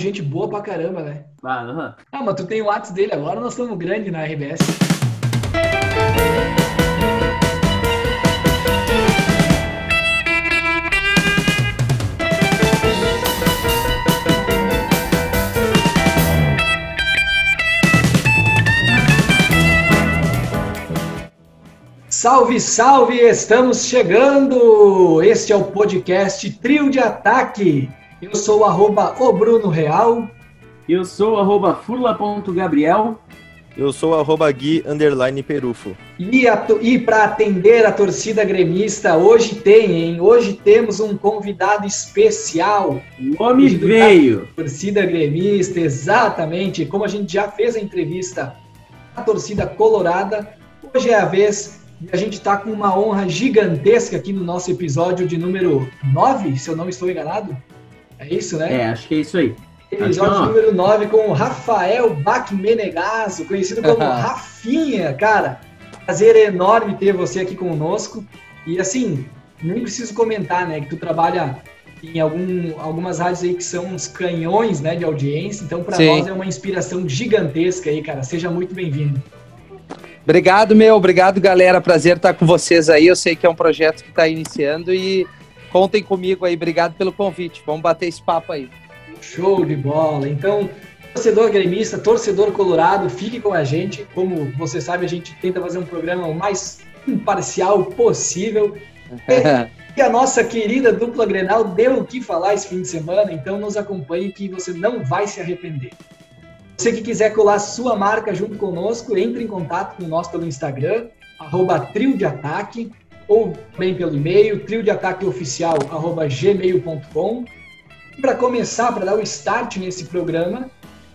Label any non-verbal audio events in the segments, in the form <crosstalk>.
gente boa pra caramba, né? Ah, aham. Ah, mas tu tem o WhatsApp dele agora, nós estamos grande na RBS. Salve, salve! Estamos chegando! Este é o podcast Trio de Ataque. Eu sou o arroba o Bruno Real. Eu sou arroba furla.gabriel. Eu sou arroba Gui underline Perufo. E, e para atender a torcida gremista, hoje tem, hein? Hoje temos um convidado especial. O homem veio. Torcida gremista, exatamente. Como a gente já fez a entrevista à torcida colorada, hoje é a vez e a gente está com uma honra gigantesca aqui no nosso episódio de número 9, se eu não estou enganado. É isso, né? É, acho que é isso aí. Episódio ó. número 9 com o Rafael Bach Menegaso, conhecido como <laughs> Rafinha. Cara, prazer enorme ter você aqui conosco. E assim, nem preciso comentar, né? Que tu trabalha em algum, algumas rádios aí que são uns canhões né, de audiência. Então, para nós é uma inspiração gigantesca aí, cara. Seja muito bem-vindo. Obrigado, meu. Obrigado, galera. Prazer estar com vocês aí. Eu sei que é um projeto que está iniciando e contem comigo aí. Obrigado pelo convite. Vamos bater esse papo aí. Show de bola. Então, torcedor gremista, torcedor colorado, fique com a gente. Como você sabe, a gente tenta fazer um programa o mais imparcial possível. <laughs> E a nossa querida dupla Grenal deu o que falar esse fim de semana, então nos acompanhe que você não vai se arrepender. Você que quiser colar sua marca junto conosco, entre em contato com nós pelo Instagram, arroba trio de ataque, ou também pelo e-mail, trio de ataque oficial, arroba gmail.com. E para começar, para dar o start nesse programa,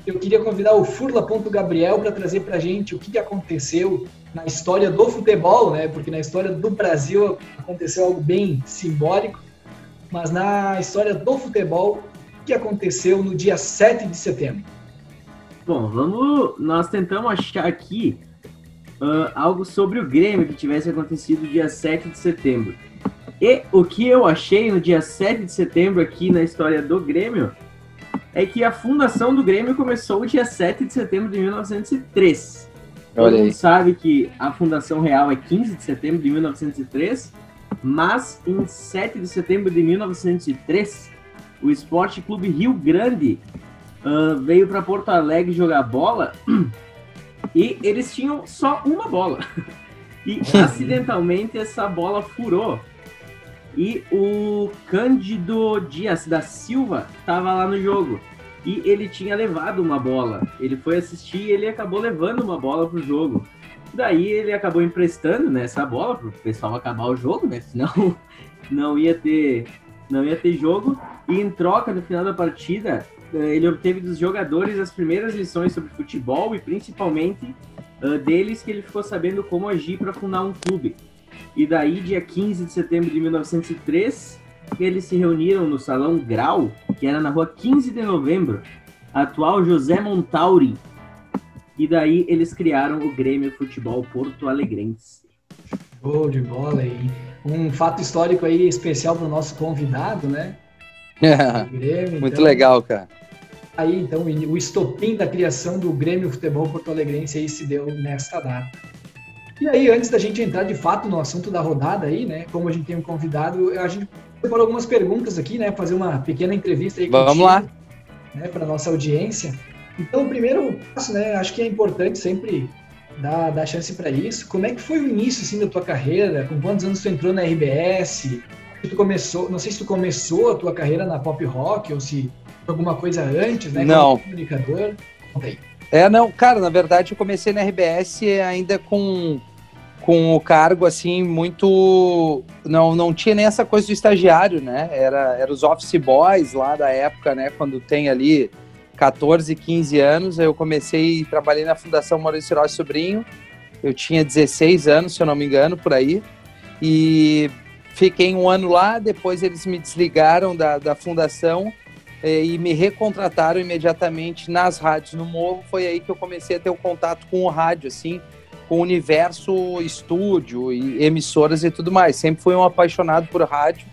eu queria convidar o Furla.Gabriel para trazer para a gente o que, que aconteceu na história do futebol, né? Porque na história do Brasil aconteceu algo bem simbólico, mas na história do futebol, o que aconteceu no dia 7 de setembro? Bom, vamos. Nós tentamos achar aqui ah, algo sobre o Grêmio que tivesse acontecido dia 7 de setembro. E o que eu achei no dia 7 de setembro aqui na história do Grêmio é que a fundação do Grêmio começou dia 7 de setembro de 1903. Todo Olha mundo aí. sabe que a fundação real é 15 de setembro de 1903, mas em 7 de setembro de 1903, o Esporte Clube Rio Grande ah, veio para Porto Alegre jogar bola <clears throat> e eles tinham só uma bola. E acidentalmente essa bola furou. E o Cândido Dias da Silva estava lá no jogo. E ele tinha levado uma bola. Ele foi assistir e ele acabou levando uma bola pro jogo. Daí ele acabou emprestando né, essa bola pro pessoal acabar o jogo, né? Senão <laughs> não ia ter, não ia ter jogo. E em troca, no final da partida, ele obteve dos jogadores as primeiras lições sobre futebol e principalmente ah, deles que ele ficou sabendo como agir para fundar um clube. E daí, dia 15 de setembro de 1903, eles se reuniram no Salão Grau, que era na rua 15 de novembro, atual José Montauri. E daí eles criaram o Grêmio Futebol Porto Alegrense. Show de bola aí. Um fato histórico aí especial para o nosso convidado, né? <laughs> O Grêmio, Muito então, legal, cara. Aí, então, o estopim da criação do Grêmio Futebol Porto Alegrense aí se deu nesta data. E aí, antes da gente entrar de fato no assunto da rodada aí, né? Como a gente tem um convidado, a gente separou algumas perguntas aqui, né? Fazer uma pequena entrevista aí Vamos contigo, lá. Né, para nossa audiência. Então, o primeiro passo, né? Acho que é importante sempre dar, dar chance para isso. Como é que foi o início, assim, da tua carreira? Com quantos anos tu entrou na RBS? Tu começou, não sei se tu começou a tua carreira na pop rock ou se alguma coisa antes, né? Não. Comunicador. Conta aí. É, não, cara, na verdade eu comecei na RBS ainda com, com o cargo assim muito. Não, não tinha nem essa coisa do estagiário, né? Era, era os office boys lá da época, né? Quando tem ali 14, 15 anos. Eu comecei, trabalhei na Fundação Maurício Rossi Sobrinho. Eu tinha 16 anos, se eu não me engano, por aí. E fiquei um ano lá, depois eles me desligaram da, da fundação e me recontrataram imediatamente nas rádios no Morro. Foi aí que eu comecei a ter o contato com o rádio, assim, com o universo estúdio e emissoras e tudo mais. Sempre fui um apaixonado por rádio,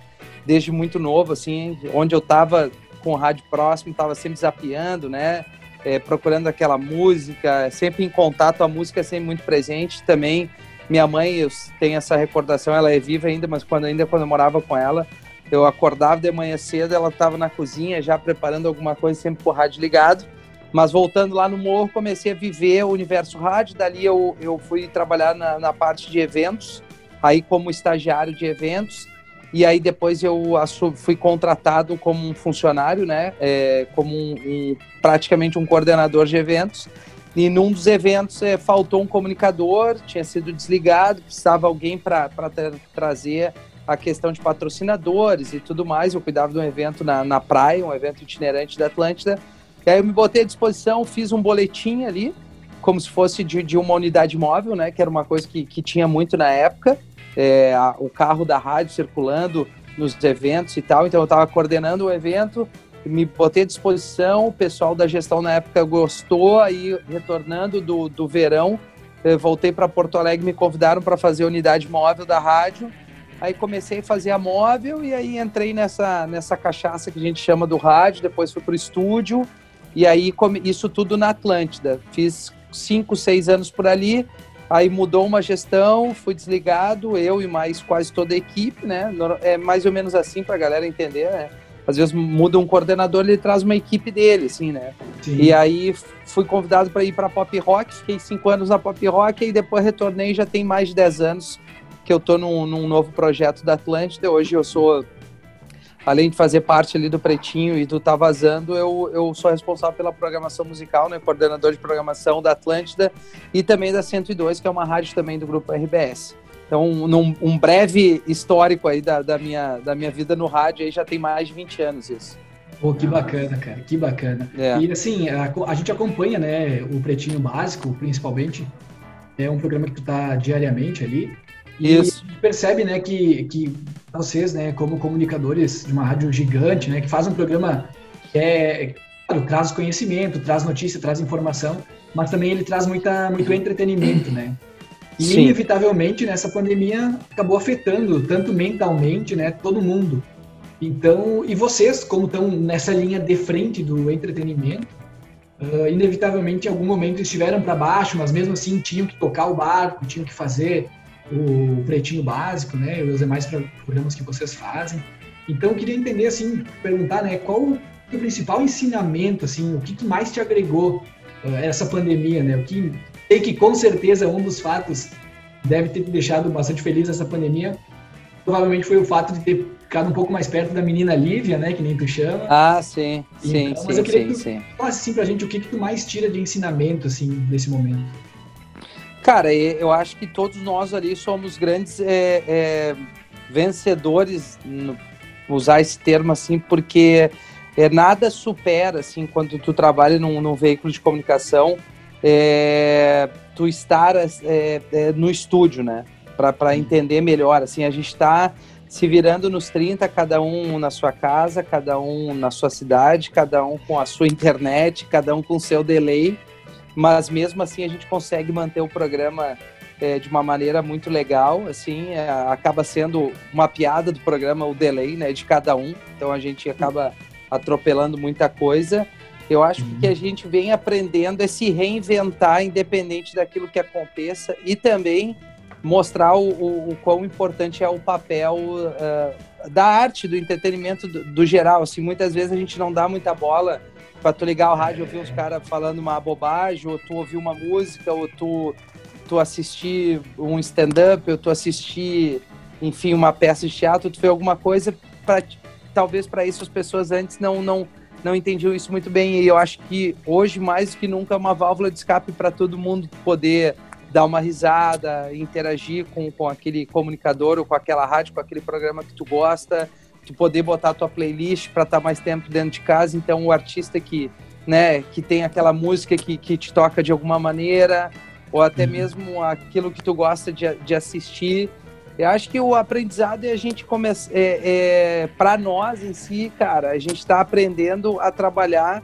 desde muito novo, assim, onde eu estava com o rádio próximo, estava sempre zapeando, né? É, procurando aquela música, sempre em contato, a música é sempre muito presente também. Minha mãe, eu tenho essa recordação, ela é viva ainda, mas quando ainda quando eu morava com ela, eu acordava de manhã cedo, ela estava na cozinha já preparando alguma coisa, sempre com o rádio ligado. Mas voltando lá no morro, comecei a viver o universo rádio. Dali eu, eu fui trabalhar na, na parte de eventos, aí como estagiário de eventos. E aí depois eu fui contratado como um funcionário, né? É, como um, um, praticamente um coordenador de eventos. E num dos eventos é, faltou um comunicador, tinha sido desligado, precisava alguém para tra trazer a questão de patrocinadores e tudo mais. Eu cuidava de um evento na, na praia, um evento itinerante da Atlântida. E aí eu me botei à disposição, fiz um boletim ali, como se fosse de, de uma unidade móvel, né? Que era uma coisa que, que tinha muito na época. É, a, o carro da rádio circulando nos eventos e tal. Então eu estava coordenando o evento, me botei à disposição, o pessoal da gestão na época gostou, aí retornando do, do verão, voltei para Porto Alegre, me convidaram para fazer a unidade móvel da rádio Aí comecei a fazer a móvel e aí entrei nessa, nessa cachaça que a gente chama do rádio, depois fui pro estúdio e aí isso tudo na Atlântida. Fiz cinco, seis anos por ali, aí mudou uma gestão, fui desligado, eu e mais quase toda a equipe, né? É mais ou menos assim para a galera entender, né? Às vezes muda um coordenador, ele traz uma equipe dele, assim, né? Sim. E aí fui convidado para ir para Pop Rock, fiquei cinco anos na Pop Rock e depois retornei, já tem mais de dez anos que eu tô num, num novo projeto da Atlântida. Hoje eu sou, além de fazer parte ali do Pretinho e do Tá Vazando, eu, eu sou responsável pela programação musical, né? Coordenador de programação da Atlântida e também da 102, que é uma rádio também do grupo RBS. Então, num, um breve histórico aí da, da, minha, da minha vida no rádio, aí já tem mais de 20 anos isso. Pô, que bacana, cara, que bacana. É. E assim, a, a, gente acompanha, né, o Pretinho Básico, principalmente. É um programa que tu tá diariamente ali. Isso. E percebe, né, que, que vocês, né, como comunicadores de uma rádio gigante, né, que faz um programa que é, claro, traz conhecimento, traz notícia, traz informação, mas também ele traz muita, muito entretenimento, né? E Sim. inevitavelmente nessa pandemia acabou afetando tanto mentalmente, né, todo mundo. Então, e vocês, como estão nessa linha de frente do entretenimento, uh, inevitavelmente em algum momento estiveram para baixo, mas mesmo assim tinham que tocar o barco, tinham que fazer o Pretinho Básico, né, e os demais programas que vocês fazem. Então, eu queria entender, assim, perguntar, né, qual o principal ensinamento, assim, o que, que mais te agregou uh, essa pandemia, né? O que sei que com certeza um dos fatos deve ter te deixado bastante feliz essa pandemia, provavelmente foi o fato de ter ficado um pouco mais perto da menina Lívia, né, que nem tu chama. Ah, sim, sim, então, sim, mas eu queria sim, que tu sim. falasse assim pra gente o que que tu mais tira de ensinamento, assim, desse momento. Cara, eu acho que todos nós ali somos grandes é, é, vencedores, usar esse termo assim, porque é, nada supera, assim, quando tu trabalha num, num veículo de comunicação, é, tu estar é, é, no estúdio, né? Para entender melhor, assim, a gente está se virando nos 30, cada um na sua casa, cada um na sua cidade, cada um com a sua internet, cada um com o seu delay, mas mesmo assim a gente consegue manter o programa é, de uma maneira muito legal, assim, é, acaba sendo uma piada do programa o delay, né, de cada um, então a gente acaba atropelando muita coisa. Eu acho uhum. que a gente vem aprendendo a se reinventar independente daquilo que aconteça e também mostrar o, o, o quão importante é o papel uh, da arte, do entretenimento do, do geral. Assim, muitas vezes a gente não dá muita bola pra tu ligar o rádio e ouvir uns caras falando uma bobagem, ou tu ouvir uma música, ou tu, tu assistir um stand-up, ou tu assistir, enfim, uma peça de teatro, tu fez alguma coisa para talvez para isso as pessoas antes não, não, não entendiam isso muito bem. E eu acho que hoje, mais do que nunca, é uma válvula de escape para todo mundo poder dar uma risada, interagir com, com aquele comunicador ou com aquela rádio, com aquele programa que tu gosta tu poder botar a tua playlist para estar tá mais tempo dentro de casa. Então, o artista que, né, que tem aquela música que, que te toca de alguma maneira, ou até uhum. mesmo aquilo que tu gosta de, de assistir. Eu acho que o aprendizado é a gente começar. É, é para nós em si, cara, a gente está aprendendo a trabalhar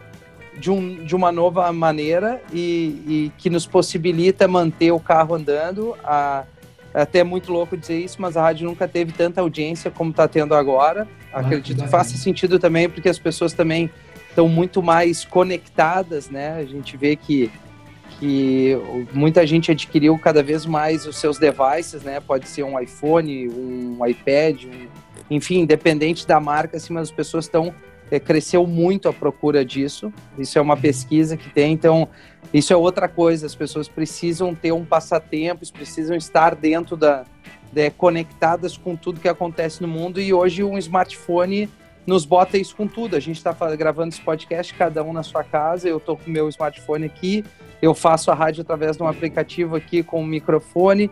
de, um, de uma nova maneira e, e que nos possibilita manter o carro andando, a até muito louco dizer isso, mas a rádio nunca teve tanta audiência como está tendo agora. Acredito que faça sentido também, porque as pessoas também estão muito mais conectadas, né? A gente vê que, que muita gente adquiriu cada vez mais os seus devices, né? Pode ser um iPhone, um iPad, um, enfim, independente da marca, assim, mas as pessoas estão é, cresceu muito a procura disso. Isso é uma pesquisa que tem, então isso é outra coisa. As pessoas precisam ter um passatempo, precisam estar dentro da, de, conectadas com tudo que acontece no mundo. E hoje um smartphone nos bota isso com tudo. A gente está gravando esse podcast, cada um na sua casa. Eu estou com o meu smartphone aqui. Eu faço a rádio através de um aplicativo aqui com o microfone.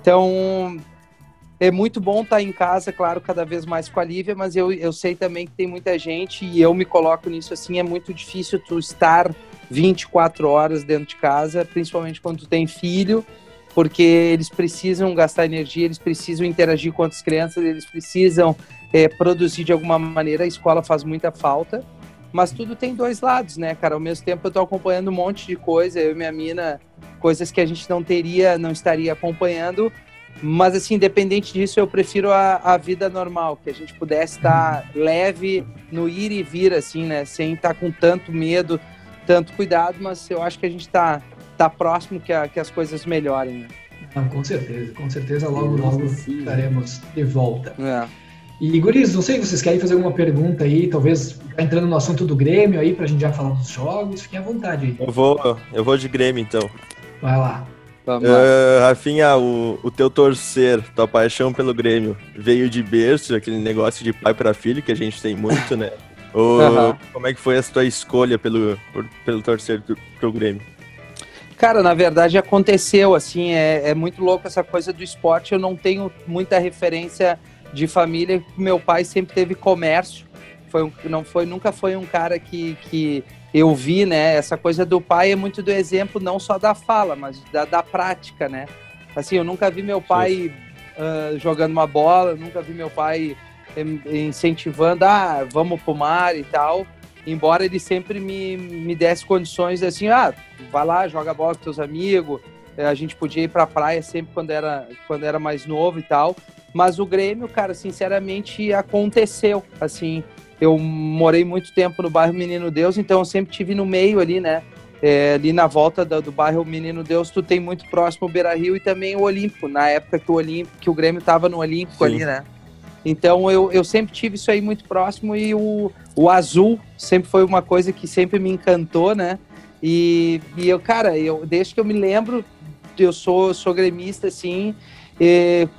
Então, é muito bom estar tá em casa, claro, cada vez mais com a Lívia, mas eu, eu sei também que tem muita gente e eu me coloco nisso assim, é muito difícil tu estar 24 horas dentro de casa, principalmente quando tu tem filho, porque eles precisam gastar energia, eles precisam interagir com outras crianças, eles precisam é, produzir de alguma maneira, a escola faz muita falta, mas tudo tem dois lados, né, cara? Ao mesmo tempo eu tô acompanhando um monte de coisa, eu e minha mina, coisas que a gente não teria, não estaria acompanhando, mas, assim, independente disso, eu prefiro a, a vida normal, que a gente pudesse estar leve no ir e vir, assim, né? Sem estar com tanto medo, tanto cuidado, mas eu acho que a gente está tá próximo que, a, que as coisas melhorem. Né? Não, com certeza, com certeza logo, logo estaremos de volta. É. E, Guris, não sei se vocês querem fazer alguma pergunta aí, talvez entrando no assunto do Grêmio aí, pra gente já falar dos jogos, fiquem à vontade aí. Eu vou, eu vou de Grêmio, então. Vai lá. Uh, Rafinha, o, o teu torcer, tua paixão pelo Grêmio, veio de berço, aquele negócio de pai para filho que a gente tem muito, né? <laughs> Ou, uhum. Como é que foi a tua escolha pelo, por, pelo torcer pro, pro Grêmio? Cara, na verdade aconteceu, assim, é, é muito louco essa coisa do esporte. Eu não tenho muita referência de família. Meu pai sempre teve comércio, foi um, não foi, nunca foi um cara que, que eu vi, né? Essa coisa do pai é muito do exemplo, não só da fala, mas da, da prática, né? Assim, eu nunca vi meu pai uh, jogando uma bola, nunca vi meu pai incentivando, ah, vamos pro mar e tal. Embora ele sempre me, me desse condições assim, ah, vai lá, joga bola com teus amigos. Eh, a gente podia ir pra praia sempre quando era, quando era mais novo e tal. Mas o Grêmio, cara, sinceramente, aconteceu. Assim, eu morei muito tempo no bairro Menino Deus, então eu sempre tive no meio ali, né? É, ali na volta do, do, bairro Menino Deus, tu tem muito próximo o Beira Rio e também o Olímpico, na época que o, Olímpico, que o Grêmio estava no Olímpico Sim. ali, né? Então eu, eu sempre tive isso aí muito próximo e o, o azul sempre foi uma coisa que sempre me encantou, né? E, e eu, cara, eu, desde que eu me lembro, eu sou, sou gremista, assim,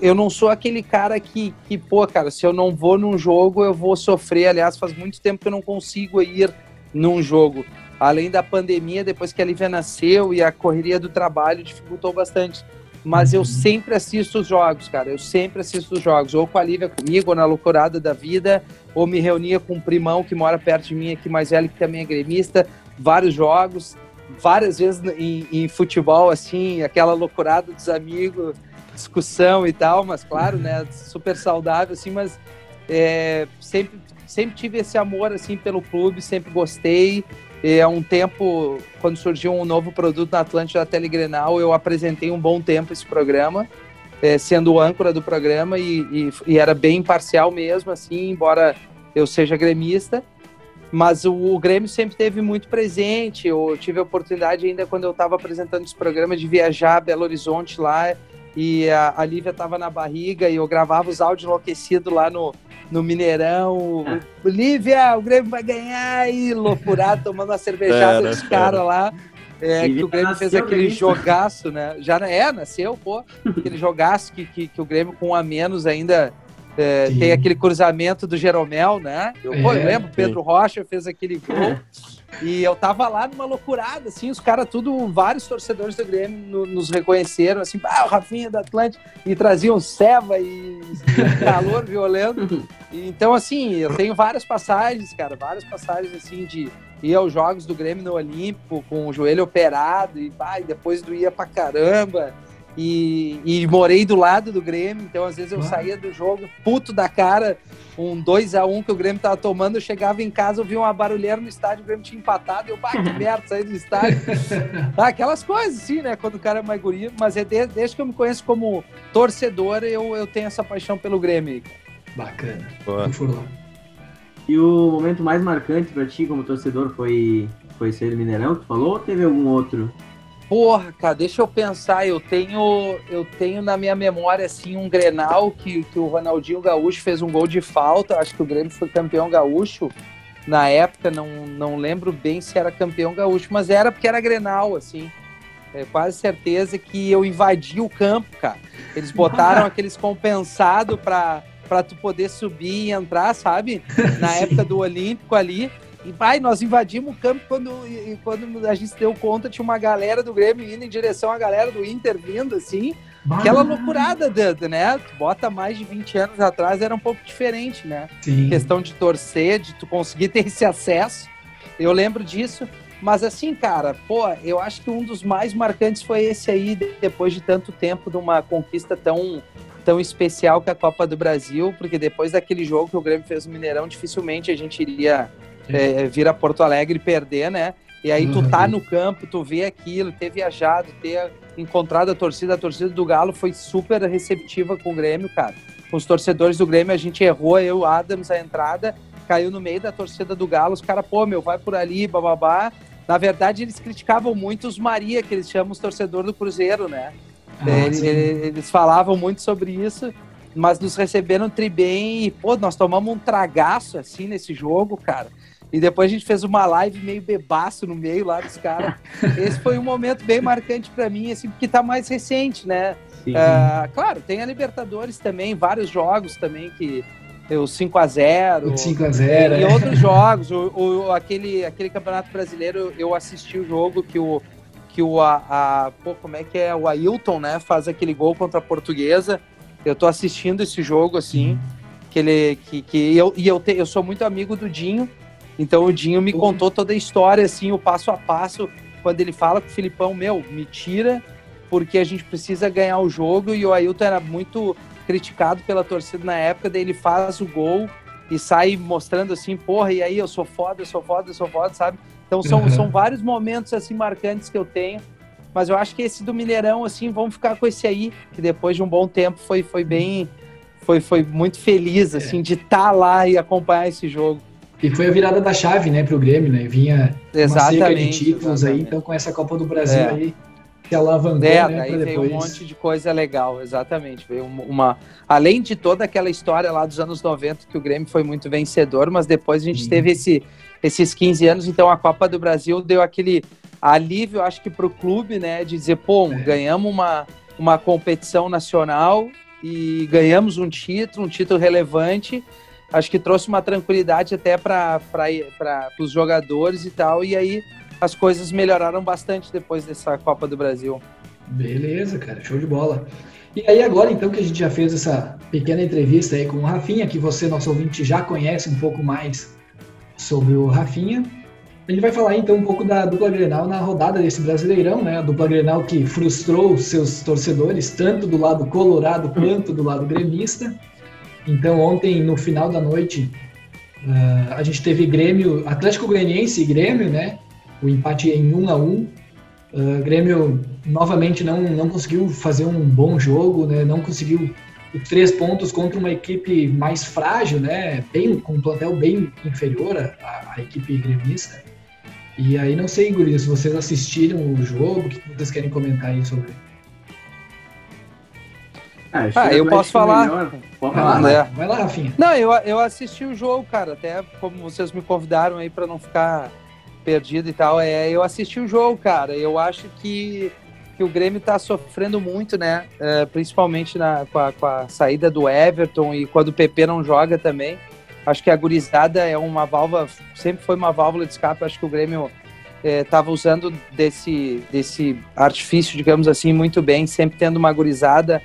eu não sou aquele cara que, que, pô, cara, se eu não vou num jogo, eu vou sofrer. Aliás, faz muito tempo que eu não consigo ir num jogo. Além da pandemia, depois que a Lívia nasceu e a correria do trabalho dificultou bastante. Mas eu uhum. sempre assisto os jogos, cara. Eu sempre assisto os jogos. Ou com a Lívia comigo, ou na loucurada da vida, ou me reunia com um primão que mora perto de mim aqui, mais velho, que também é gremista. Vários jogos, várias vezes em, em futebol, assim, aquela loucurada dos amigos discussão e tal, mas claro, né, super saudável, assim, mas é, sempre, sempre tive esse amor, assim, pelo clube, sempre gostei. E há um tempo, quando surgiu um novo produto na Atlântida da Telegrenal, eu apresentei um bom tempo esse programa, é, sendo o âncora do programa e, e, e, era bem imparcial mesmo, assim, embora eu seja gremista. Mas o, o Grêmio sempre teve muito presente. Eu tive a oportunidade ainda quando eu estava apresentando esse programa de viajar a Belo Horizonte lá e a, a Lívia tava na barriga e eu gravava os áudios enlouquecidos lá no, no Mineirão. Ah. Lívia, o Grêmio vai ganhar! E loucurado, <laughs> tomando uma cervejada dos caras lá. É, que o Grêmio fez aquele jogaço, né? Já é, nasceu, pô. Aquele <laughs> jogaço que, que, que o Grêmio com um a menos ainda é, tem aquele cruzamento do Jeromel, né? Eu, pô, eu é, lembro, Pedro Rocha fez aquele gol. E eu tava lá numa loucurada, assim, os caras, tudo, vários torcedores do Grêmio no, nos reconheceram, assim, ah, o Rafinha da Atlântica, e traziam ceva e, <laughs> calor violento. E, então, assim, eu tenho várias passagens, cara, várias passagens, assim, de ir aos jogos do Grêmio no Olímpico com o joelho operado, e, pá, e depois doía pra caramba. E, e, morei do lado do Grêmio, então às vezes eu ah. saía do jogo puto da cara, um 2 a 1 um que o Grêmio tava tomando, eu chegava em casa, eu via uma barulheira no estádio, o Grêmio tinha empatado, eu, bah, que <laughs> merda, saí do estádio. ah, aquelas coisas, sim, né, quando o cara é mais guri, mas é desde, desde que eu me conheço como torcedor, eu, eu tenho essa paixão pelo Grêmio. Bacana. E o momento mais marcante para ti como torcedor foi, foi ser Mineirão, que tu falou, ou teve algum outro? Porra, cara, deixa eu pensar. Eu tenho, eu tenho na minha memória assim um Grenal que, que o Ronaldinho Gaúcho fez um gol de falta. Acho que o Grêmio foi campeão gaúcho na época. Não, não lembro bem se era campeão gaúcho, mas era porque era Grenal, assim. É quase certeza que eu invadi o campo, cara. Eles botaram <laughs> aqueles compensados para para tu poder subir e entrar, sabe? Na época do Olímpico ali. E vai, nós invadimos o campo quando, e, quando a gente se deu conta, tinha uma galera do Grêmio indo em direção à galera do Inter vindo, assim. Bah. Aquela loucurada, né? Tu bota mais de 20 anos atrás, era um pouco diferente, né? Sim. Questão de torcer, de tu conseguir <laughs> ter esse acesso. Eu lembro disso. Mas assim, cara, pô, eu acho que um dos mais marcantes foi esse aí, depois de tanto tempo de uma conquista tão, tão especial que a Copa do Brasil, porque depois daquele jogo que o Grêmio fez no Mineirão, dificilmente a gente iria é, vir a Porto Alegre e perder, né? E aí tu tá uhum. no campo, tu vê aquilo, ter viajado, ter encontrado a torcida, a torcida do Galo foi super receptiva com o Grêmio, cara. Com os torcedores do Grêmio, a gente errou, eu, Adams, a entrada, caiu no meio da torcida do Galo, os caras, pô, meu, vai por ali, bababá. Na verdade, eles criticavam muito os Maria, que eles chamam os torcedores do Cruzeiro, né? Ah, eles, eles, falavam muito sobre isso, mas nos receberam tri bem e, pô, nós tomamos um tragaço, assim, nesse jogo, cara. E depois a gente fez uma live meio bebaço no meio lá dos caras. <laughs> Esse foi um momento bem marcante para mim, assim, porque tá mais recente, né? Uh, claro, tem a Libertadores também, vários jogos também que o 5 a 0 o 5 a 0 e é. outros jogos o, o, aquele, aquele campeonato brasileiro eu assisti o jogo que o que o a, a pô, como é que é o Ailton né faz aquele gol contra a Portuguesa eu tô assistindo esse jogo assim que ele que, que eu e eu, te, eu sou muito amigo do Dinho então o Dinho me contou toda a história, assim, o passo a passo, quando ele fala com o Filipão, meu, me tira, porque a gente precisa ganhar o jogo, e o Ailton era muito criticado pela torcida na época, daí ele faz o gol e sai mostrando assim, porra, e aí eu sou foda, eu sou foda, eu sou foda, sabe? Então são, uhum. são vários momentos assim marcantes que eu tenho, mas eu acho que esse do Mineirão, assim, vamos ficar com esse aí, que depois de um bom tempo foi, foi bem, foi, foi muito feliz, assim, é. de estar tá lá e acompanhar esse jogo. E foi a virada da chave, né, para o Grêmio, né? Vinha exatamente, uma seca de títulos exatamente. aí, então com essa Copa do Brasil é. aí se alavancou, é, né, daí veio um monte de coisa legal, exatamente. Veio uma, além de toda aquela história lá dos anos 90 que o Grêmio foi muito vencedor, mas depois a gente teve esse, esses 15 anos, então a Copa do Brasil deu aquele alívio, acho que para o clube, né, de dizer, pô, é. ganhamos uma, uma competição nacional e ganhamos um título, um título relevante acho que trouxe uma tranquilidade até para os jogadores e tal. E aí as coisas melhoraram bastante depois dessa Copa do Brasil. Beleza, cara, show de bola. E aí agora então que a gente já fez essa pequena entrevista aí com o Rafinha, que você, nosso ouvinte, já conhece um pouco mais sobre o Rafinha, gente vai falar então um pouco da dupla Grenal na rodada desse Brasileirão, né? A dupla Grenal que frustrou seus torcedores, tanto do lado colorado quanto do lado gremista. Então, ontem, no final da noite, uh, a gente teve Grêmio, Atlético Goianiense e Grêmio, né? O empate em 1 a 1 uh, Grêmio novamente não, não conseguiu fazer um bom jogo, né? Não conseguiu três pontos contra uma equipe mais frágil, né? Bem, com um plantel bem inferior à, à equipe gremista. E aí, não sei, Guri, se vocês assistiram o jogo, o que vocês querem comentar aí sobre? Ah, ah eu posso falar. Pode falar. né? Vai lá, Rafinha. Não, eu, eu assisti o jogo, cara, até como vocês me convidaram aí para não ficar perdido e tal. É, eu assisti o jogo, cara. Eu acho que, que o Grêmio tá sofrendo muito, né? É, principalmente na, com, a, com a saída do Everton e quando o PP não joga também. Acho que a gurizada é uma válvula, sempre foi uma válvula de escape. Acho que o Grêmio estava é, usando desse, desse artifício, digamos assim, muito bem, sempre tendo uma gurizada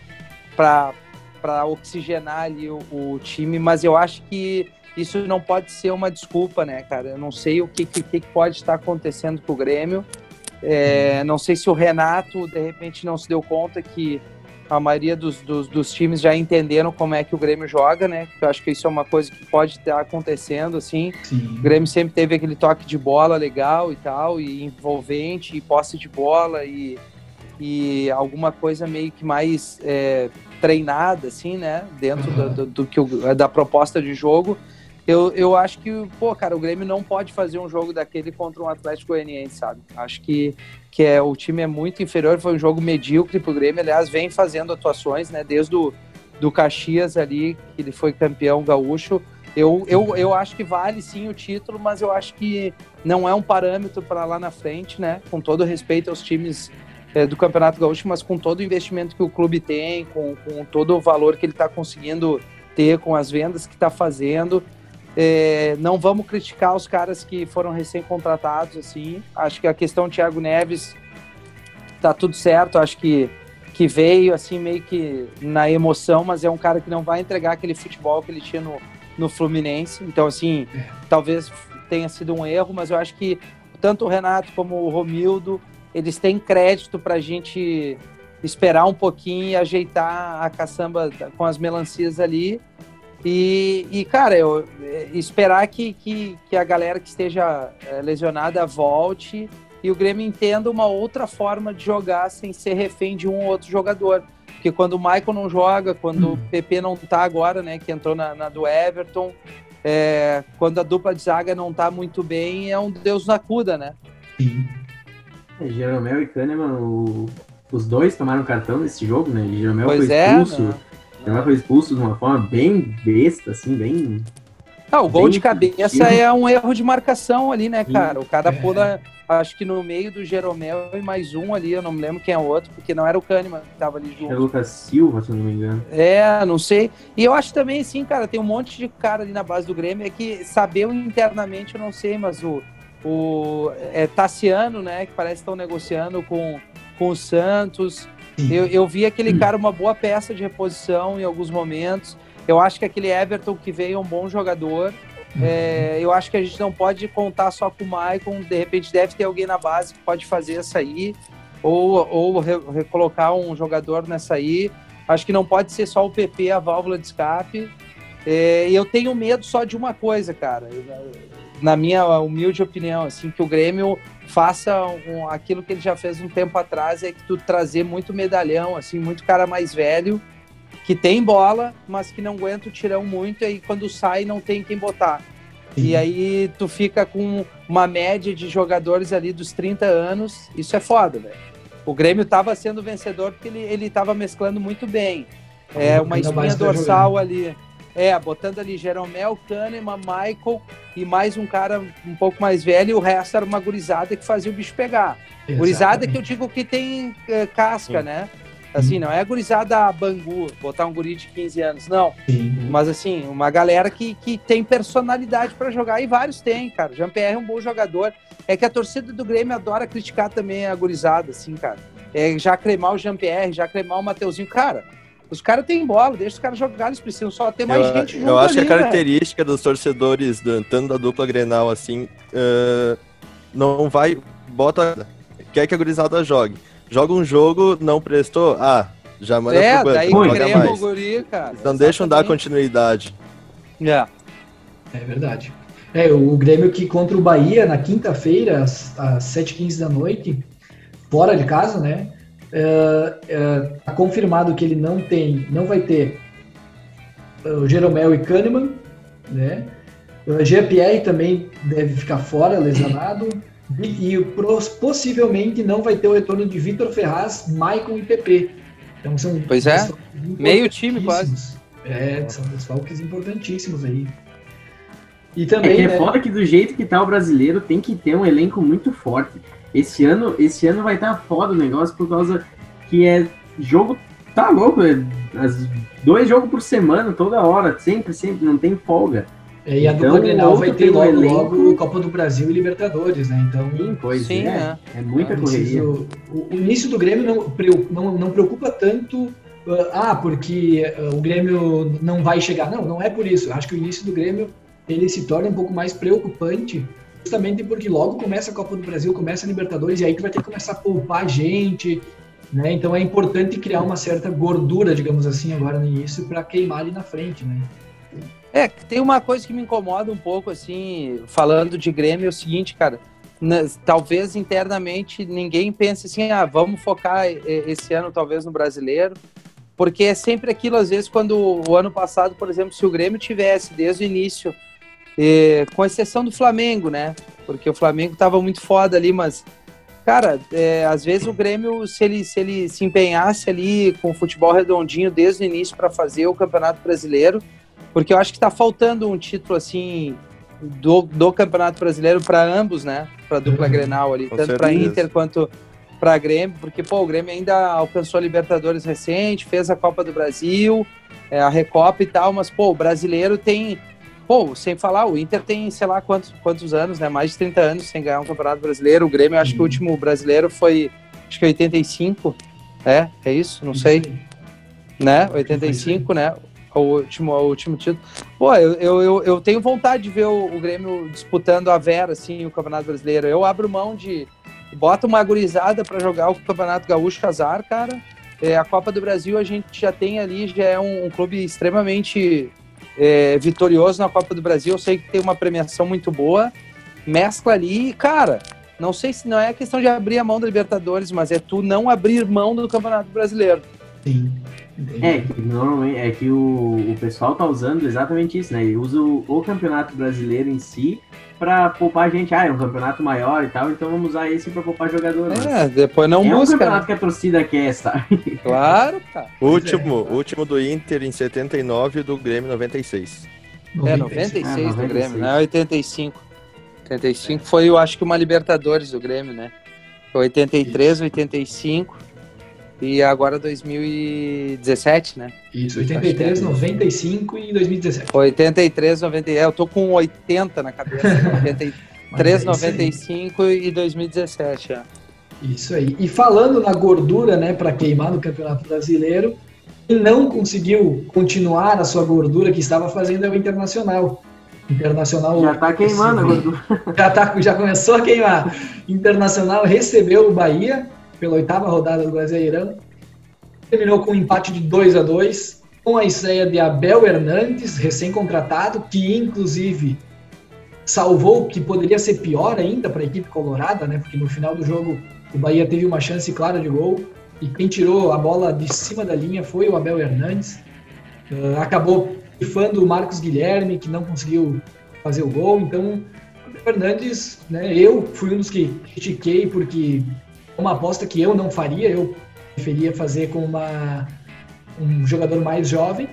para oxigenar ali o, o, time, mas eu acho que isso não pode ser uma desculpa, né, cara? Eu não sei o que, que, que pode estar acontecendo com o Grêmio, É, não sei se o Renato, de repente, não se deu conta que a maioria dos, dos, dos, times já entenderam como é que o Grêmio joga, né? Eu acho que isso é uma coisa que pode estar acontecendo, assim. Sim. O Grêmio sempre teve aquele toque de bola legal e tal, e envolvente, e posse de bola, e, e alguma coisa meio que mais é, treinada, assim, né? Dentro uhum. do, do, que o, da proposta de jogo. Eu, eu acho que, pô, cara, o Grêmio não pode fazer um jogo daquele contra um Atlético Goianiense, sabe? Acho que, que é, o time é muito inferior, foi um jogo medíocre pro Grêmio, aliás, vem fazendo atuações, né? Desde o do Caxias ali, que ele foi campeão gaúcho. Eu, eu, eu acho que vale sim o título, mas eu acho que não é um parâmetro para lá na frente, né? Com todo respeito aos times é, do Campeonato Gaúcho, mas com todo o investimento que o clube tem, com, com todo o valor que ele está conseguindo ter, com as vendas que está fazendo. É, não vamos criticar os caras que foram recém-contratados, assim. Acho que a questão Thiago Neves tá tudo certo. Acho que, que veio, assim, meio que na emoção, mas é um cara que não vai entregar aquele futebol que ele tinha no, no Fluminense. Então, assim, talvez tenha sido um erro, mas eu acho que tanto o Renato como o Romildo, eles têm crédito para a gente esperar um pouquinho e ajeitar a caçamba com as melancias ali e, e cara, eu é, esperar que, que, que a galera que esteja é, lesionada volte e o Grêmio entenda uma outra forma de jogar sem ser refém de um ou outro jogador. Porque quando o Michael não joga, quando hum. o PP não tá agora, né, que entrou na, na do Everton, é, quando a dupla de zaga não tá muito bem, é um Deus na cuda, né? Sim. É, Jeromel e Kahneman, o, os dois tomaram cartão nesse jogo, né? Jeromel pois foi é, expulso. É? Ela foi expulso de uma forma bem besta, assim, bem. Ah, o gol de cabeça é um erro de marcação ali, né, cara? O cara é. pula, acho que no meio do Jeromel e mais um ali, eu não me lembro quem é o outro, porque não era o Kahneman que tava ali junto. É o Lucas Silva, se não me engano. É, não sei. E eu acho também, sim, cara, tem um monte de cara ali na base do Grêmio, é que saber internamente eu não sei, mas o, o é, Tassiano, né, que parece que estão negociando com, com o Santos. Eu, eu vi aquele cara uma boa peça de reposição em alguns momentos. Eu acho que aquele Everton que veio é um bom jogador. Uhum. É, eu acho que a gente não pode contar só com o Maicon. De repente deve ter alguém na base que pode fazer essa aí. Ou, ou re, recolocar um jogador nessa aí. Acho que não pode ser só o PP a válvula de escape. É, eu tenho medo só de uma coisa, cara. Na minha humilde opinião, assim, que o Grêmio faça um, aquilo que ele já fez um tempo atrás, é que tu trazer muito medalhão, assim, muito cara mais velho, que tem bola, mas que não aguenta o tirão muito, e aí quando sai não tem quem botar. E aí tu fica com uma média de jogadores ali dos 30 anos, isso é foda, velho. O Grêmio estava sendo vencedor porque ele, ele tava mesclando muito bem. É uma espinha dorsal ali. É, botando ali Jeromel, Kahneman, Michael e mais um cara um pouco mais velho, e o resto era uma gurizada que fazia o bicho pegar. Exatamente. Gurizada que eu digo que tem é, casca, Sim. né? Assim, não é gurizada bangu, botar um guri de 15 anos, não. Sim. Mas assim, uma galera que, que tem personalidade para jogar, e vários tem, cara. Jean-Pierre é um bom jogador. É que a torcida do Grêmio adora criticar também a gurizada, assim, cara. É já cremar o Jean-Pierre, já cremar o Mateuzinho. Cara, os caras têm bola, deixa os caras jogar, eles precisam só ter mais eu, gente junto Eu acho ali, que a característica véio. dos torcedores, do, tanto da dupla Grenal, assim, uh, não vai, bota, quer que a gurizada jogue. Joga um jogo, não prestou, ah, já manda é, pro banco, daí joga mais. Guri, cara. Então deixam dar continuidade. É. É verdade. É, o Grêmio que contra o Bahia, na quinta-feira, às, às 7h15 da noite, fora de casa, né? Está uh, uh, confirmado que ele não tem, não vai ter uh, o Jeromel e Kahneman, né? O Jean-Pierre também deve ficar fora, lesionado. E, e possivelmente não vai ter o retorno de Vitor Ferraz, Maicon e PP. Então são pois é, meio time quase. É, são desfalques importantíssimos aí. E também. É que é né, foda que do jeito que tá o brasileiro tem que ter um elenco muito forte. Esse ano, esse ano vai estar tá foda o negócio por causa que é jogo. Tá louco, é, as, dois jogos por semana, toda hora, sempre, sempre, não tem folga. É, e a então, dupla Grenal vai ter logo, elenco... logo Copa do Brasil e Libertadores, né? Então, Sim, pois Sim, é. É, é muita correria. O, o, início do Grêmio não, não, não preocupa tanto uh, ah, porque uh, o Grêmio não vai chegar. Não, não é por isso. Acho que o início do Grêmio ele se torna um pouco mais preocupante justamente porque logo começa a Copa do Brasil, começa a Libertadores, e aí que vai ter que começar a poupar gente, né? Então é importante criar uma certa gordura, digamos assim, agora no início, para queimar ali na frente, né? É, tem uma coisa que me incomoda um pouco, assim, falando de Grêmio, é o seguinte, cara, talvez internamente ninguém pense assim, ah, vamos focar esse ano talvez no brasileiro, porque é sempre aquilo, às vezes, quando o ano passado, por exemplo, se o Grêmio tivesse desde o início, eh, com exceção do Flamengo, né? Porque o Flamengo estava muito foda ali, mas, cara, é, às vezes o Grêmio, se ele, se ele se empenhasse ali com o futebol redondinho desde o início para fazer o Campeonato Brasileiro, porque eu acho que está faltando um título assim do, do Campeonato Brasileiro para ambos, né? Para dupla uhum. Grenal ali, tanto para Inter quanto para Grêmio, porque pô, o Grêmio ainda alcançou a Libertadores recente, fez a Copa do Brasil, é, a Recopa e tal, mas pô, o brasileiro tem, pô, sem falar, o Inter tem, sei lá quantos, quantos anos, né? Mais de 30 anos sem ganhar um Campeonato Brasileiro. O Grêmio, acho que o uhum. último brasileiro foi, acho que 85, é, é isso, não sei. Né? 85, né? o último, o último título. Pô, eu, eu, eu tenho vontade de ver o, o, Grêmio disputando a Vera, assim, o Campeonato Brasileiro. Eu abro mão de. Bota uma gurizada para jogar o Campeonato Gaúcho Casar, cara. É, a Copa do Brasil a gente já tem ali, já é um, um clube extremamente é, vitorioso na Copa do Brasil. Eu sei que tem uma premiação muito boa. Mescla ali, cara. Não sei se não é questão de abrir a mão da Libertadores, mas é tu não abrir mão do Campeonato Brasileiro. Sim. É, que normalmente é que o, o pessoal tá usando exatamente isso, né? Ele usa o, o campeonato brasileiro em si para poupar a gente. Ah, é um campeonato maior e tal, então vamos usar esse para poupar jogador. É, depois não é busca. É um campeonato que a torcida quer, sabe? Claro, <laughs> cara. Último, é. último do Inter em 79 e do Grêmio 96. É, 96 ah, do 96. Grêmio, né? 85. 85 foi, eu acho que uma Libertadores do Grêmio, né? Foi 83, 85 e agora 2017, né? Isso, 83, 95 é. e 2017. 83, 90, é, eu tô com 80 na cabeça. <laughs> 83, 95 é e 2017, é. Isso aí. E falando na gordura, né, para queimar no Campeonato Brasileiro, quem não conseguiu continuar a sua gordura que estava fazendo é o Internacional. Internacional já está queimando a gordura. <laughs> Já, tá, já começou a queimar. Internacional recebeu o Bahia pela oitava rodada do Brasileirão. Terminou com um empate de 2 a 2 com a estreia de Abel Hernandes, recém-contratado, que inclusive salvou que poderia ser pior ainda para a equipe colorada, né? Porque no final do jogo o Bahia teve uma chance clara de gol e quem tirou a bola de cima da linha foi o Abel Hernandes. Uh, acabou pifando o Marcos Guilherme, que não conseguiu fazer o gol. Então, o Hernandes, né? Eu fui um dos que critiquei porque uma aposta que eu não faria, eu preferia fazer com uma, um jogador mais jovem,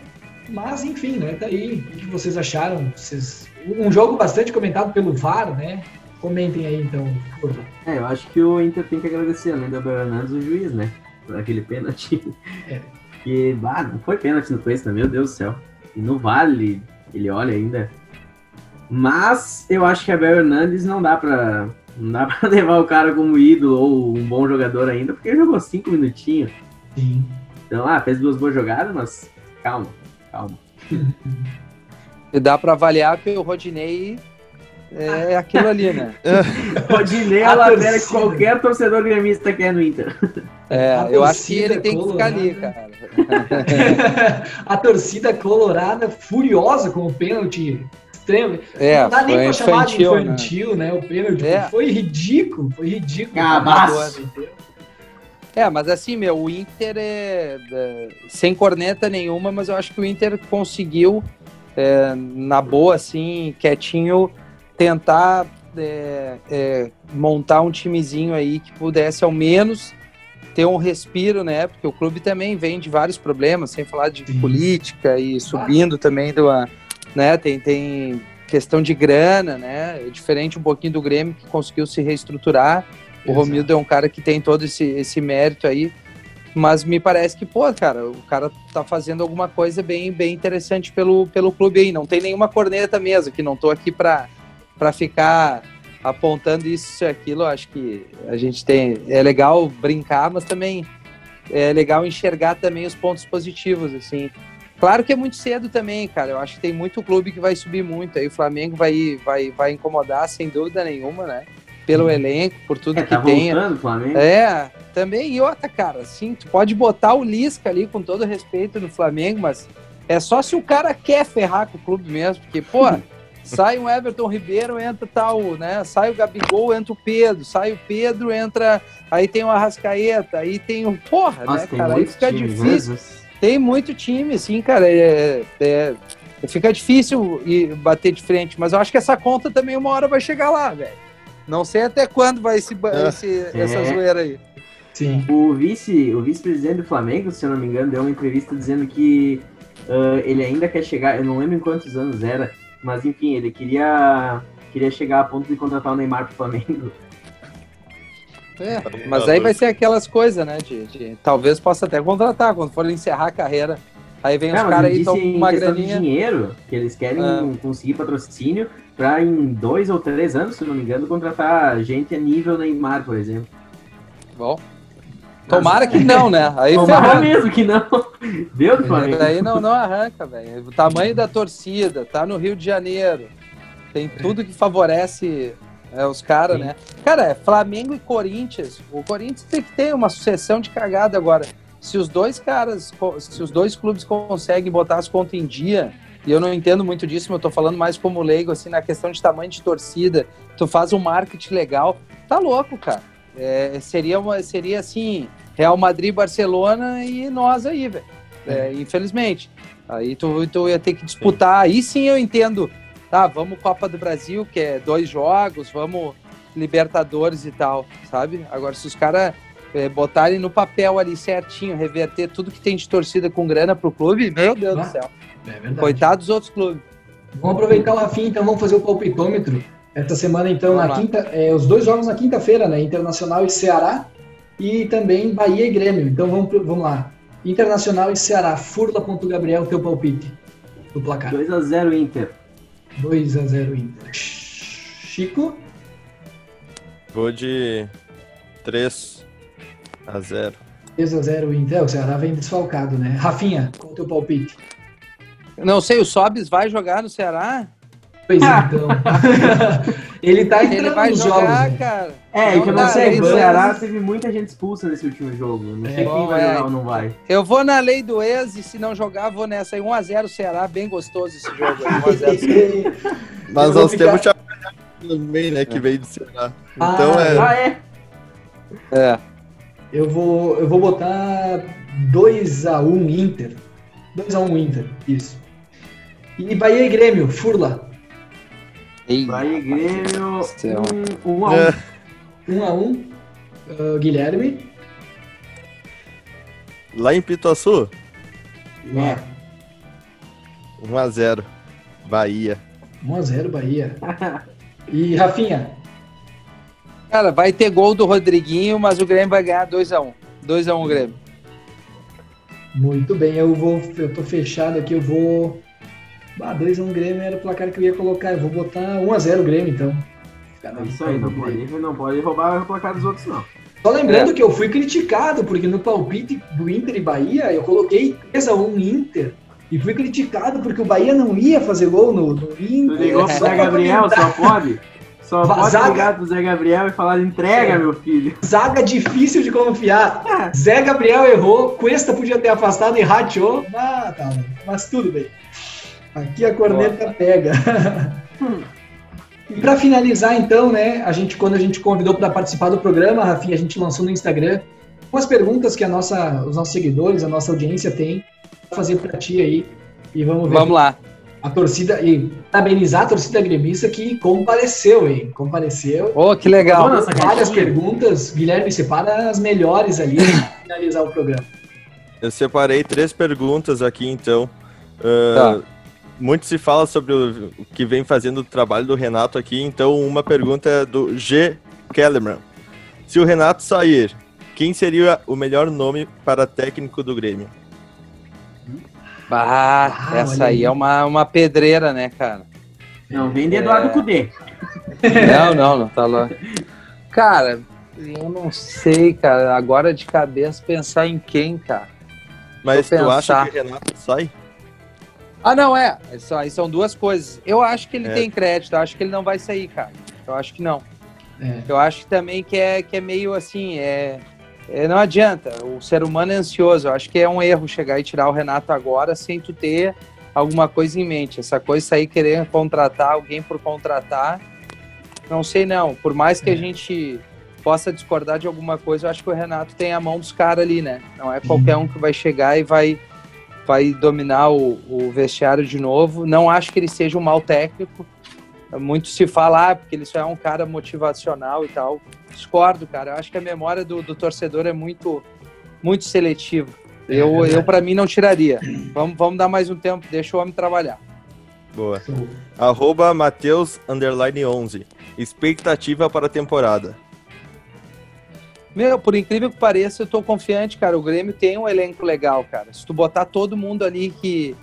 mas enfim, né? Tá aí. O que vocês acharam? Vocês... Um jogo bastante comentado pelo VAR, né? Comentem aí então, por favor. É, eu acho que o Inter tem que agradecer, além da Hernandes, o juiz, né? Por aquele pênalti. É. Que, não foi pênalti no Cuesta, meu Deus do céu. E no Vale, ele olha ainda. Mas eu acho que a Bel Hernandes não dá pra não dá <laughs> pra levar o cara como ídolo ou um bom jogador ainda, porque ele jogou cinco minutinhos. Sim. Então, ah, fez duas boas jogadas, mas calma, calma. <laughs> E dá pra avaliar que o Rodinei é aquilo ali, né? <laughs> Rodinei é a ladeira que qualquer torcedor gremista quer no Inter. É, eu acho que ele tem colorada. que ficar ali, cara. a torcida colorada furiosa com o pênalti extremo. É, não dá nem pra chamar de infantil, né? né? O pênalti. É. Foi ridículo, foi ridículo. Ah, mas... É, mas assim, meu, o Inter é, é, sem corneta nenhuma, mas eu acho que o Inter conseguiu, é, na boa, assim, quietinho, tentar é, é, montar um timezinho aí que pudesse ao menos ter um respiro, né? Porque o clube também vem de vários problemas, sem falar de Sim. política e subindo ah. também do, né? Tem, tem questão de grana, né? É diferente um pouquinho do Grêmio que conseguiu se reestruturar. O Exato. Romildo é um cara que tem todo esse, esse mérito aí. Mas me parece que, pô, cara, o cara tá fazendo alguma coisa bem, bem interessante pelo, pelo clube aí. Não tem nenhuma corneta mesmo, que não tô aqui para ficar apontando isso e aquilo. Acho que a gente tem. É legal brincar, mas também é legal enxergar também os pontos positivos, assim. Claro que é muito cedo também, cara. Eu acho que tem muito clube que vai subir muito. Aí o Flamengo vai, vai, vai incomodar, sem dúvida nenhuma, né? Pelo elenco, por tudo É, que tá tem. voltando Flamengo. É, também. E outra, cara, assim, tu pode botar o Lisca ali com todo respeito no Flamengo, mas é só se o cara quer ferrar com o clube mesmo, porque, pô, <laughs> sai um Everton Ribeiro, entra tal, né? Sai o Gabigol, entra o Pedro, sai o Pedro, entra. Aí tem o Arrascaeta, aí tem o. Porra, Nossa, né, cara? Aí fica times, difícil. né? Tem muito time, assim, cara. É, é- fica difícil ir bater de frente, mas eu acho que essa conta também uma hora vai chegar lá, velho. Não sei até quando vai esse, É. esse- essa É. zoeira aí. Sim. O vice, o vice-presidente do Flamengo, se eu não me engano, deu uma entrevista dizendo que ah, ele ainda quer chegar, eu não lembro em quantos anos era, mas enfim, ele queria queria chegar a ponto de contratar o Neymar pro Flamengo. É, mas aí vai ser aquelas coisas, né? De, de- talvez possa até contratar quando for encerrar a carreira. Aí vem os caras aí, tomam em uma questão de graninha. dinheiro, que eles querem Ah. conseguir patrocínio pra em dois ou três anos, se não me engano, contratar gente a nível Neymar, por exemplo. Bom. Tomara que não, né? Aí Tomara ferrou. mesmo que não. <laughs> Deu do Flamengo. Daí não, não arranca, velho. O tamanho da torcida, tá no Rio de Janeiro. Tem tudo que favorece é, os caras, né? Cara, é Flamengo e Corinthians. O Corinthians tem que ter uma sucessão de cagada agora. Se os dois caras, se os dois clubes conseguem botar as contas em dia, e eu não entendo muito disso, mas eu tô falando mais como leigo, assim, na questão de tamanho de torcida, tu faz um marketing legal, tá louco, cara. É, seria, uma, seria assim, Real Madrid, Barcelona e nós aí, velho. É, infelizmente. Aí tu, tu ia ter que disputar. Aí sim eu entendo. Tá, vamos Copa do Brasil, que é dois jogos, vamos Libertadores e tal, sabe? Agora, se os caras é, botarem no papel ali certinho, reverter tudo que tem de torcida com grana pro clube, meu Deus Ah, do céu. É verdade. Coitado dos outros clubes. Vamos aproveitar o Rafinha, então vamos fazer o palpitômetro. Essa semana, então, Vamos na lá. quinta, é, os dois jogos na quinta-feira, né? Internacional e Ceará, e também Bahia e Grêmio. Então vamos, pro- vamos lá. Internacional e Ceará. Furla.gabriel, teu palpite do placar. 2x0 Inter. 2 a 0 Inter. Chico, Vou de 3 a 0. 3 a 0 Inter. É, O Ceará vem desfalcado, né? Rafinha, qual o teu palpite? Não sei, o Sobis vai jogar no Ceará? Pois então. <laughs> ele tá entrando Ele vai nos jogar, jogos. né? cara. É, Não que eu não sei, o vai- Ceará teve muita gente expulsa nesse último jogo. Não sei É. quem Bom, vai é. jogar ou não vai. Eu vou na lei do ex e se não jogar, vou nessa aí. 1x0 Ceará, bem gostoso esse jogo aí. 1x0 Ceará. <laughs> Mas nós ficar- temos Chapéu também, né? Que veio do Ceará. Então Ah, é. Ah, é? É. Eu vou, eu vou botar 2x1 Inter. 2x1 Inter, isso. E Bahia e Grêmio, Furla. Ei, Bahia e Grêmio. céu. Um, um a um. É. 1x1. Ah, Guilherme. Lá em Pituaçu, É. 1 a 0 Bahia. 1x0 Bahia. E Rafinha. Cara, vai ter gol do Rodriguinho, mas o Grêmio vai ganhar 2x1. 2x1 Grêmio. Muito bem, eu vou. Eu tô fechado aqui, eu vou. Ah, 2x1 Grêmio era o placar que eu ia colocar. Eu vou botar 1x0 Grêmio, então. É isso aí, não pode, não pode roubar o placar dos outros, não. Só lembrando que eu fui criticado, porque no palpite do Inter e Bahia, eu coloquei 3x1 Inter. E fui criticado porque o Bahia não ia fazer gol no, no Tu Inter. ligou pro Zé Gabriel, só pode? Só pode Zaga. ligar pro Zé Gabriel e falar, entrega, meu filho. Zaga difícil de confiar. Zé Gabriel errou, Cuesta podia ter afastado e rateou. Ah, tá, mas tudo bem. Aqui a corneta pega. E para finalizar, então, né, a gente, quando a gente convidou para participar do programa, Rafinha, a gente lançou no Instagram umas perguntas que a nossa, os nossos seguidores, a nossa audiência tem pra fazer para ti aí. E vamos ver Vamos lá. a torcida e parabenizar a torcida gremista que compareceu, hein? Compareceu. Ô, que legal. Nossa, Várias caixinha. perguntas. Guilherme, separa as melhores ali para finalizar o programa. Eu separei três perguntas aqui, então. Ah, Muito se fala sobre o, o que vem fazendo o trabalho do Renato aqui, então uma pergunta é do G. Kellerman. Se o Renato sair, quem seria o melhor nome para técnico do Grêmio? Ah, Ah, essa aí é uma, uma pedreira, né, cara? Não, vem de Eduardo Cudê. Não, não, não tá lá. Cara, eu não sei, cara. Agora de cabeça pensar em quem, cara? Mas Vou tu acha pensar. que o Renato sai? Ah, não, é. Isso aí são duas coisas. Eu acho que ele é. tem crédito, eu acho que ele não vai sair, cara. Eu acho que não. É. Eu acho também que é, que é meio assim, é, é, não adianta. O ser humano é ansioso. Eu acho que é um erro chegar e tirar o Renato agora sem tu ter alguma coisa em mente. Essa coisa sair querendo contratar alguém por contratar, não sei não. Por mais que a é. gente possa discordar de alguma coisa, eu acho que o Renato tem a mão dos caras ali, né? Não é qualquer um que vai chegar e vai vai dominar o, o vestiário de novo. Não acho que ele seja um mau técnico. Muito se fala, ah, porque ele só é um cara motivacional e tal. Discordo, cara. Eu acho que a memória do, do torcedor é muito, muito seletiva. Eu, é eu para mim, não tiraria. Vamos, vamos dar mais um tempo, deixa o homem trabalhar. Boa. Arroba Mateus, underline 11. Expectativa para a temporada. Meu, por incrível que pareça, eu tô confiante, cara. O Grêmio tem um elenco legal, cara. Se tu botar todo mundo ali que,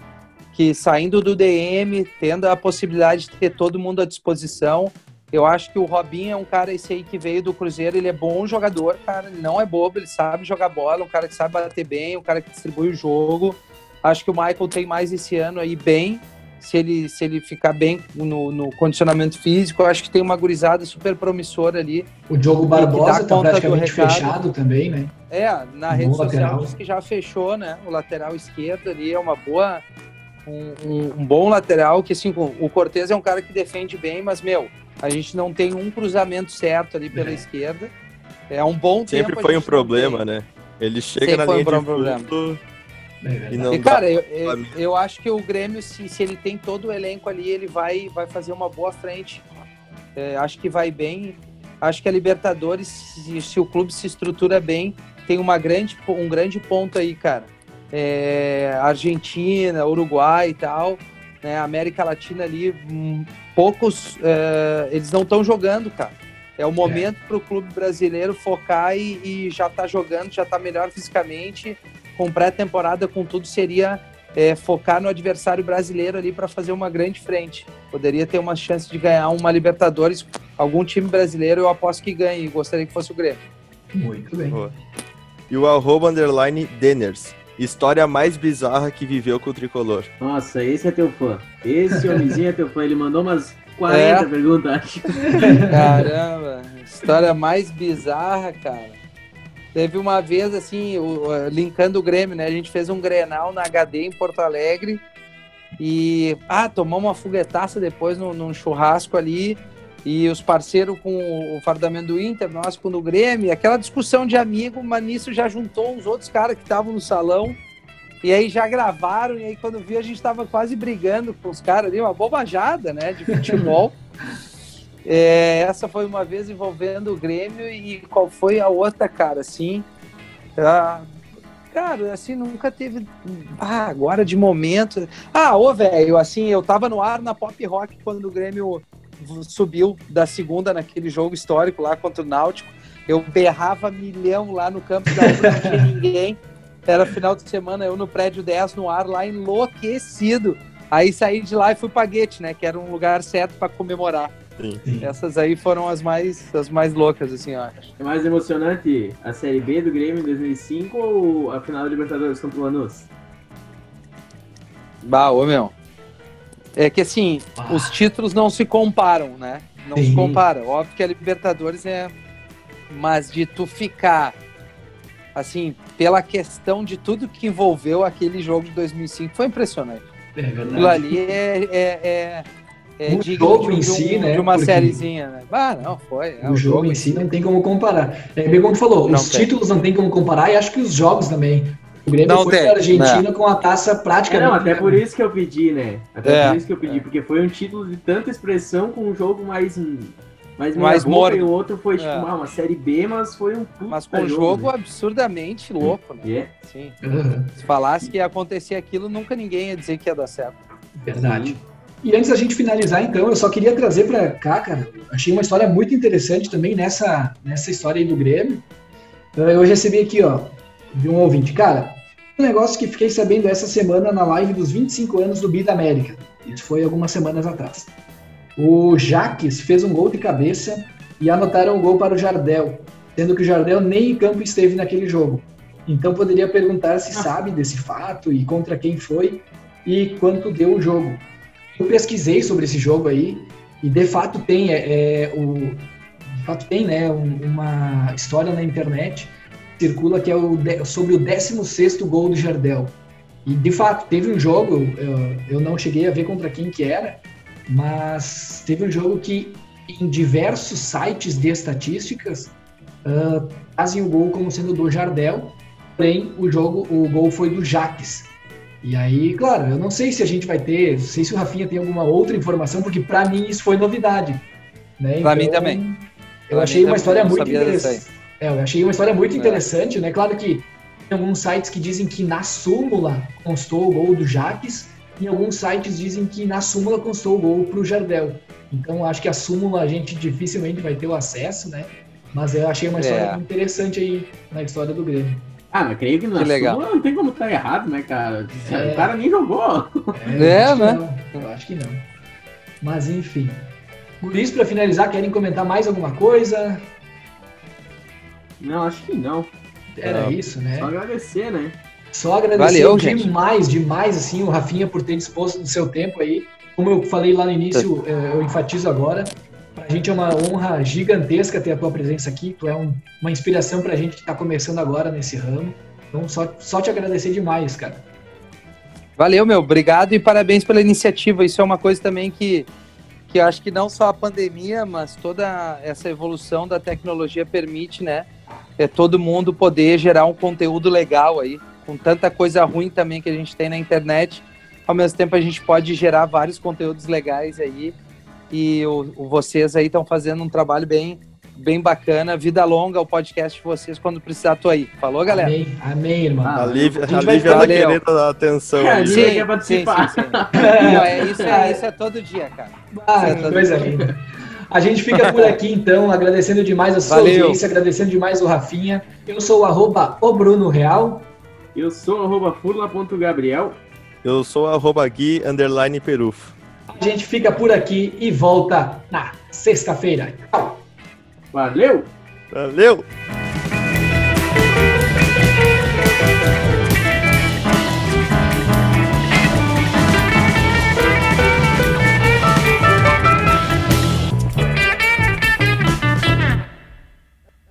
que saindo do DM, tendo a possibilidade de ter todo mundo à disposição, eu acho que o Robinho é um cara esse aí que veio do Cruzeiro, ele é bom jogador, cara, ele não é bobo, ele sabe jogar bola, um cara que sabe bater bem, um cara que distribui o jogo. Acho que o Michael tem mais esse ano aí bem, se ele, se ele ficar bem no, no condicionamento físico, eu acho que tem uma gurizada super promissora ali. O Diogo Barbosa tá praticamente fechado também, né? É, na no rede social diz que já fechou, né? O lateral esquerdo ali é uma boa, um, um, um bom lateral, que assim, o Cortez é um cara que defende bem, mas, meu, a gente não tem um cruzamento certo ali pela é. esquerda. É um bom Sempre foi um problema, né? Ele chega Sempre na linha um de problema. fundo é e, não e cara, eu, eu, eu, acho que o Grêmio, se, se ele tem todo o elenco ali, ele vai, vai fazer uma boa frente. É, acho que vai bem. Acho que a Libertadores, se, se, o clube se estrutura bem, tem uma grande, um grande ponto aí, cara. É, Argentina, Uruguai e tal, né, América Latina ali, hum, poucos, é, eles não estão jogando, cara. É o momento é. para o clube brasileiro focar e, e já tá jogando, já tá melhor fisicamente com pré-temporada, com tudo, seria é, focar no adversário brasileiro ali para fazer uma grande frente. Poderia ter uma chance de ganhar uma Libertadores, algum time brasileiro, eu aposto que ganhe, gostaria que fosse o Grêmio. Muito bem. Boa. E o arroba underline Deners. História mais bizarra que viveu com o tricolor. Nossa, esse é teu fã. Esse homenzinho é teu fã. Ele mandou umas 40 é? perguntas. Caramba, história mais bizarra, cara. Teve uma vez, assim, o, linkando o Grêmio, né? A gente fez um Grenal na HD em Porto Alegre e, ah, tomamos uma foguetaça depois num, num churrasco ali e os parceiros com o fardamento do Inter, nós com o Grêmio, aquela discussão de amigo, mas nisso já juntou uns outros caras que estavam no salão e aí já gravaram e aí quando viu a gente estava quase brigando com os caras ali, uma bobajada, né, de futebol. <laughs> É, essa foi uma vez envolvendo o Grêmio e qual foi a outra, cara, assim. Ah, cara, assim, nunca teve. Ah, agora de momento. Ah, ô, velho, assim, eu tava no ar na pop rock quando o Grêmio subiu da segunda naquele jogo histórico lá contra o Náutico. Eu berrava milhão lá no campo da não tinha <laughs> ninguém. Era final de semana, eu no prédio 10 no ar, lá enlouquecido. Aí saí de lá e fui pra Guete, né? Que era um lugar certo para comemorar. Sim. Essas aí foram as mais, as mais loucas, assim, eu acho. É mais emocionante a Série B do Grêmio em 2005 ou a final da Libertadores contra o Lanús? Bah, ô meu. É que assim, ah. os títulos não se comparam, né? Não Sim. se comparam. Óbvio que a Libertadores é. Mas de tu ficar, assim, pela questão de tudo que envolveu aquele jogo de 2005, foi impressionante. É verdade. Aquilo ali é, é, é é, o jogo de, em si, um, né? De uma Porque sériezinha, né? Ah, não, foi. É, o, o, jogo, jogo em si não tem como comparar. É bem como tu falou, não os tem. títulos não tem como comparar e acho que os jogos também. O Grêmio não foi a Argentina não. com a taça praticamente. É, não, até por isso que eu pedi, né? Até é. por isso que eu pedi, porque foi um título de tanta expressão com um jogo mais mais, mais morto. E o outro foi tipo é. uma, uma, série B, mas foi um Mas com um jogo, né? absurdamente louco, né? Yeah. Sim. Uhum. Se falasse que ia acontecer aquilo, nunca ninguém ia dizer que ia dar certo. Verdade. E antes da gente finalizar, então, eu só queria trazer para cá, cara, achei uma história muito interessante também nessa, nessa história aí do Grêmio. Eu recebi aqui, ó, de um ouvinte. Cara, um negócio que fiquei sabendo essa semana na live dos 25 anos do Bida América. Isso foi algumas semanas atrás. O Jaques fez um gol de cabeça e anotaram o gol para o Jardel, sendo que o Jardel nem em campo esteve naquele jogo. Então poderia perguntar se ah. sabe desse fato e contra quem foi e quanto deu o jogo. Eu pesquisei sobre esse jogo aí e de fato tem é, é o de fato tem né um, uma história na internet circula que é o sobre o 16 gol do Jardel. E de fato teve um jogo eu, eu não cheguei a ver contra quem que era, mas teve um jogo que em diversos sites de estatísticas uh, fazem o gol como sendo do Jardel, porém o jogo, o gol foi do Jaques. E aí, claro, eu não sei se a gente vai ter, não sei se o Rafinha tem alguma outra informação, porque para mim isso foi novidade. Né? Para então, mim também. Eu pra achei uma história muito interessante. É, eu achei uma história muito é. interessante, né? Claro que tem alguns sites que dizem que na súmula constou o gol do Jaques, e alguns sites dizem que na súmula constou o gol para o Jardel. Então acho que a súmula a gente dificilmente vai ter o acesso, né? Mas eu achei uma história é. interessante aí na história do Grêmio. Ah, mas creio que na que legal. não tem como estar errado, né, cara? É. O cara nem jogou. É, é né? Eu acho que não. Mas enfim. Por isso, para finalizar, querem comentar mais alguma coisa? Não, acho que não. Era isso, né? Só agradecer, né? Só agradecer Valeu, demais, gente. demais, assim, o Rafinha por ter disposto do seu tempo aí. Como eu falei lá no início, é, eu enfatizo agora. Pra gente é uma honra gigantesca ter a tua presença aqui. Tu é um, uma inspiração pra gente que está começando agora nesse ramo. Então, só, só te agradecer demais, cara. Valeu, meu. Obrigado e parabéns pela iniciativa. Isso é uma coisa também que, que eu acho que não só a pandemia, mas toda essa evolução da tecnologia permite, né? É todo mundo poder gerar um conteúdo legal aí, com tanta coisa ruim também que a gente tem na internet. Ao mesmo tempo, a gente pode gerar vários conteúdos legais aí e o, o vocês aí estão fazendo um trabalho bem, bem bacana. Vida longa o podcast de vocês quando precisar, tô aí. Falou, galera? Amém, amém irmão. Ah, a Lívia, a Lívia tá querendo dar atenção. É, a Lívia quer participar. Sim, sim, sim. Não, é, isso, é, isso é todo dia, cara. Ah, é coisa dia. linda. A gente fica por aqui, então, agradecendo demais a sua Valeu. audiência, agradecendo demais o Rafinha. Eu sou o arroba o Bruno Real. Eu sou o arroba furla.gabriel. Eu sou o arroba Gui, underline perufo gente fica por aqui e volta na sexta-feira. Tchau! Valeu! Valeu!